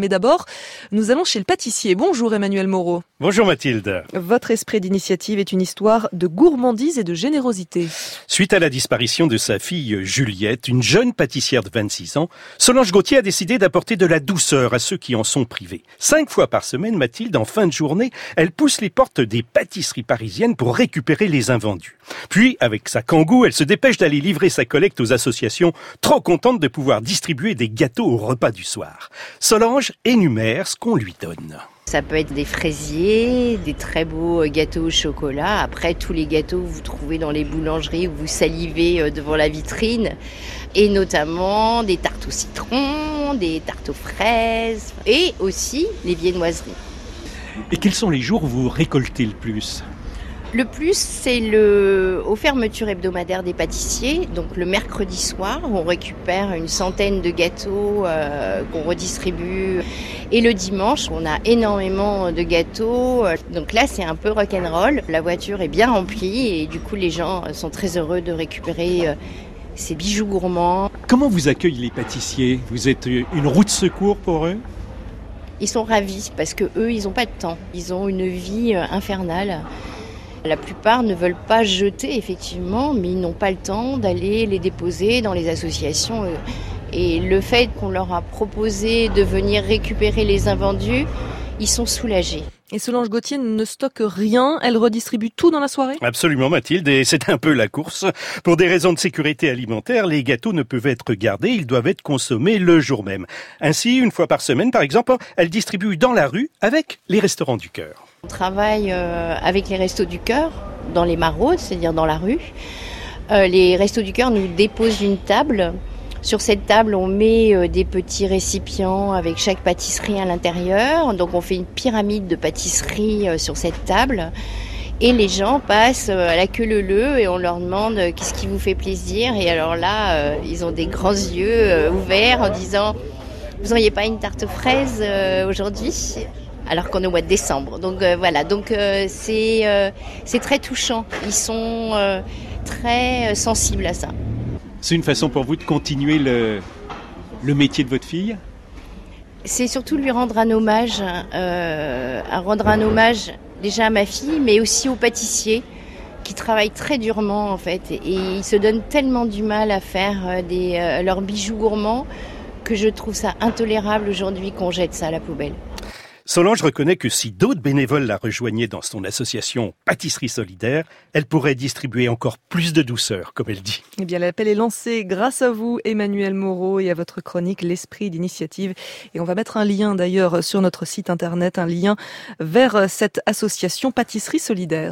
Mais d'abord, nous allons chez le pâtissier. Bonjour Emmanuel Moreau. Bonjour Mathilde. Votre esprit d'initiative est une histoire de gourmandise et de générosité. Suite à la disparition de sa fille Juliette, une jeune pâtissière de 26 ans, Solange Gauthier a décidé d'apporter de la douceur à ceux qui en sont privés. Cinq fois par semaine, Mathilde, en fin de journée, elle pousse les portes des pâtisseries parisiennes pour récupérer les invendus. Puis, avec sa kangou, elle se dépêche d'aller livrer sa collecte aux associations, trop contente de pouvoir distribuer des gâteaux au repas du soir. Solange énumère ce qu'on lui donne. Ça peut être des fraisiers, des très beaux gâteaux au chocolat. Après, tous les gâteaux que vous trouvez dans les boulangeries où vous salivez euh, devant la vitrine. Et notamment des tartes au citron, des tartes aux fraises et aussi les viennoiseries. Et quels sont les jours où vous récoltez le plus? Le plus, c'est le aux fermetures hebdomadaires des pâtissiers. Donc le mercredi soir, on récupère une centaine de gâteaux euh, qu'on redistribue. Et le dimanche, on a énormément de gâteaux. Donc là, c'est un peu rock'n'roll. La voiture est bien remplie et du coup, les gens sont très heureux de récupérer euh, ces bijoux gourmands. Comment vous accueillent les pâtissiers? Vous êtes une roue de secours pour eux? Ils sont ravis parce que eux, ils n'ont pas de temps. Ils ont une vie euh, infernale. La plupart ne veulent pas jeter, effectivement, mais ils n'ont pas le temps d'aller les déposer dans les associations. Et le fait qu'on leur a proposé de venir récupérer les invendus, ils sont soulagés. Et Solange Gauthier ne stocke rien, elle redistribue tout dans la soirée? Absolument Mathilde, et c'est un peu la course. Pour des raisons de sécurité alimentaire, les gâteaux ne peuvent être gardés, ils doivent être consommés le jour même. Ainsi, une fois par semaine par exemple, elle distribue dans la rue avec les restaurants du cœur. On travaille euh, avec les restos du cœur dans les maraudes, c'est-à-dire dans la rue. Euh, les restos du cœur nous déposent une table. Sur cette table, on met euh, des petits récipients avec chaque pâtisserie à l'intérieur. Donc on fait une pyramide de pâtisserie sur cette table. Et les gens passent à la queue leu leu et on leur demande qu'est-ce qui vous fait plaisir? Et alors là, ils ont des grands yeux ouverts en disant Vous n'auriez pas une tarte aux fraises aujourd'hui alors qu'on est au mois de décembre. Donc euh, voilà, donc euh, euh, c'est très touchant. Ils sont très sensibles à ça. C'est une façon pour vous de continuer le, le métier de votre fille C'est surtout lui rendre un hommage, à rendre un hommage déjà à ma fille, mais aussi aux pâtissiers qui travaillent très durement en fait. Et ils se donnent tellement du mal à faire des, leurs bijoux gourmands que je trouve ça intolérable aujourd'hui qu'on jette ça à la poubelle. Solange reconnaît que si d'autres bénévoles la rejoignaient dans son association Pâtisserie Solidaire, elle pourrait distribuer encore plus de douceur, comme elle dit. Eh bien, l'appel est lancé grâce à vous, Emmanuel Moreau, et à votre chronique L'Esprit d'initiative. Et on va mettre un lien d'ailleurs sur notre site internet, un lien vers cette association Pâtisserie Solidaire.